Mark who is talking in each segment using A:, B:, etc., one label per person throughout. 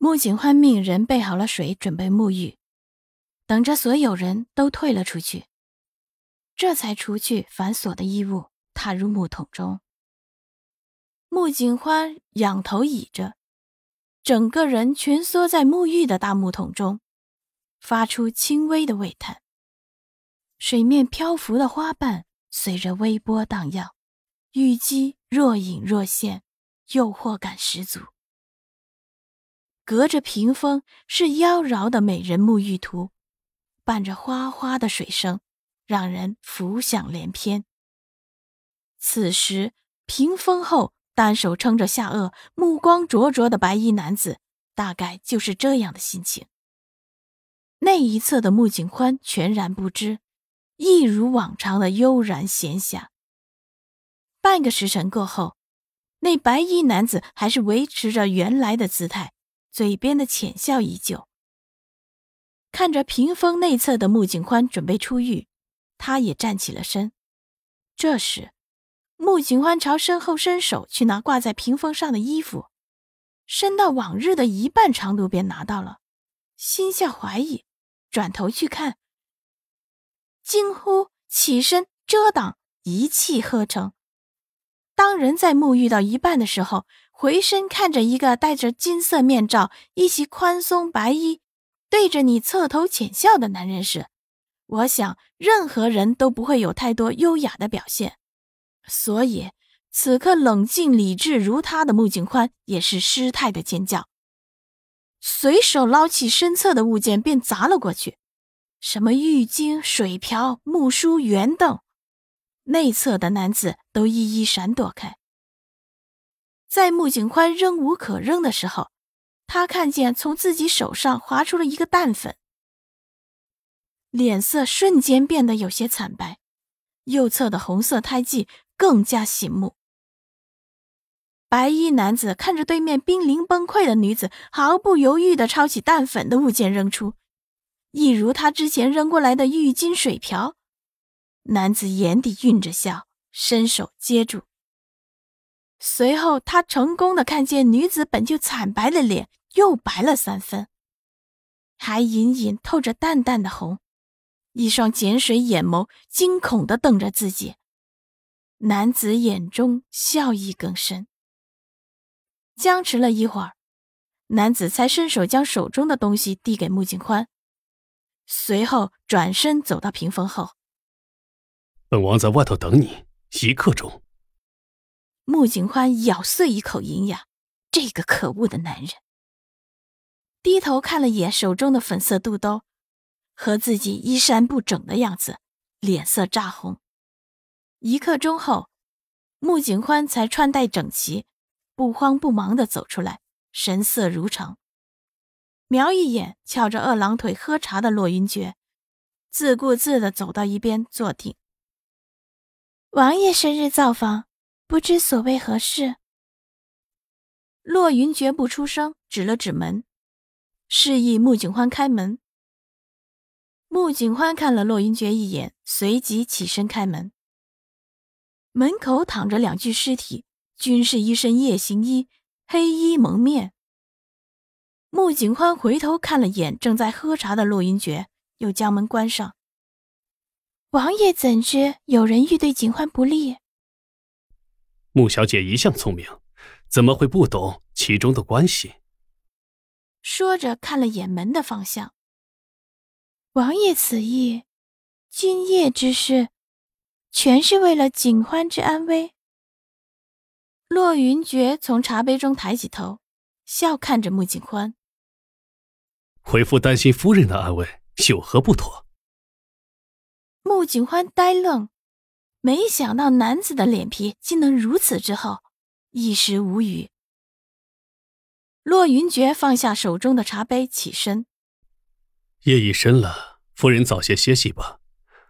A: 穆景欢命人备好了水，准备沐浴，等着所有人都退了出去，这才除去繁琐的衣物，踏入木桶中。穆景欢仰头倚着，整个人蜷缩在沐浴的大木桶中，发出轻微的喟叹。水面漂浮的花瓣随着微波荡漾，玉肌若隐若现，诱惑感十足。隔着屏风是妖娆的美人沐浴图，伴着哗哗的水声，让人浮想联翩。此时，屏风后单手撑着下颚、目光灼灼的白衣男子，大概就是这样的心情。那一侧的穆景欢全然不知，一如往常的悠然闲暇。半个时辰过后，那白衣男子还是维持着原来的姿态。嘴边的浅笑依旧。看着屏风内侧的穆景欢准备出狱，他也站起了身。这时，穆景欢朝身后伸手去拿挂在屏风上的衣服，伸到往日的一半长度便拿到了，心下怀疑，转头去看，惊呼，起身遮挡，一气呵成。当人在沐浴到一半的时候。回身看着一个戴着金色面罩、一袭宽松白衣，对着你侧头浅笑的男人时，我想任何人都不会有太多优雅的表现。所以，此刻冷静理智如他的穆景宽也是失态的尖叫，随手捞起身侧的物件便砸了过去，什么浴巾、水瓢、木梳、圆凳，内侧的男子都一一闪躲开。在穆景欢扔无可扔的时候，他看见从自己手上滑出了一个淡粉，脸色瞬间变得有些惨白，右侧的红色胎记更加醒目。白衣男子看着对面濒临崩溃的女子，毫不犹豫地抄起淡粉的物件扔出，一如他之前扔过来的浴巾、水瓢。男子眼底蕴着笑，伸手接住。随后，他成功的看见女子本就惨白的脸又白了三分，还隐隐透着淡淡的红，一双碱水眼眸惊恐的瞪着自己。男子眼中笑意更深。僵持了一会儿，男子才伸手将手中的东西递给穆景宽，随后转身走到屏风后。
B: 本王在外头等你，一刻钟。
A: 穆景欢咬碎一口银牙，这个可恶的男人。低头看了眼手中的粉色肚兜，和自己衣衫不整的样子，脸色炸红。一刻钟后，穆景欢才穿戴整齐，不慌不忙的走出来，神色如常。瞄一眼翘着二郎腿喝茶的洛云珏，自顾自的走到一边坐定。王爷生日造访。不知所谓何事？洛云绝不出声，指了指门，示意穆景欢开门。穆景欢看了洛云珏一眼，随即起身开门。门口躺着两具尸体，均是一身夜行衣，黑衣蒙面。穆景欢回头看了眼正在喝茶的洛云珏，又将门关上。王爷怎知有人欲对景欢不利？
B: 穆小姐一向聪明，怎么会不懂其中的关系？
A: 说着，看了眼门的方向。王爷此意，今夜之事，全是为了景欢之安危。洛云珏从茶杯中抬起头，笑看着穆景欢。
B: 回夫担心夫人的安危，有何不妥？
A: 穆景欢呆愣。没想到男子的脸皮竟能如此之厚，一时无语。洛云珏放下手中的茶杯，起身。
B: 夜已深了，夫人早些歇息吧，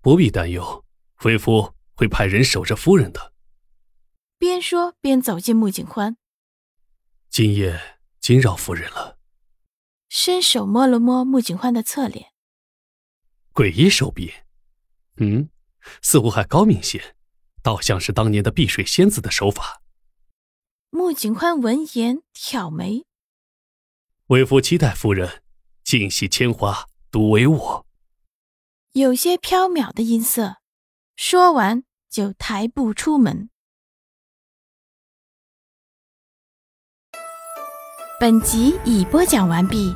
B: 不必担忧，为夫会派人守着夫人的。
A: 边说边走进穆景欢。
B: 今夜惊扰夫人了。
A: 伸手摸了摸穆景欢的侧脸，
B: 诡异手臂，嗯，似乎还高明些，倒像是当年的碧水仙子的手法。
A: 穆景欢闻言挑眉。
B: 为夫期待夫人尽系铅花，独为我。
A: 有些飘渺的音色，说完就抬步出门。本集已播讲完毕。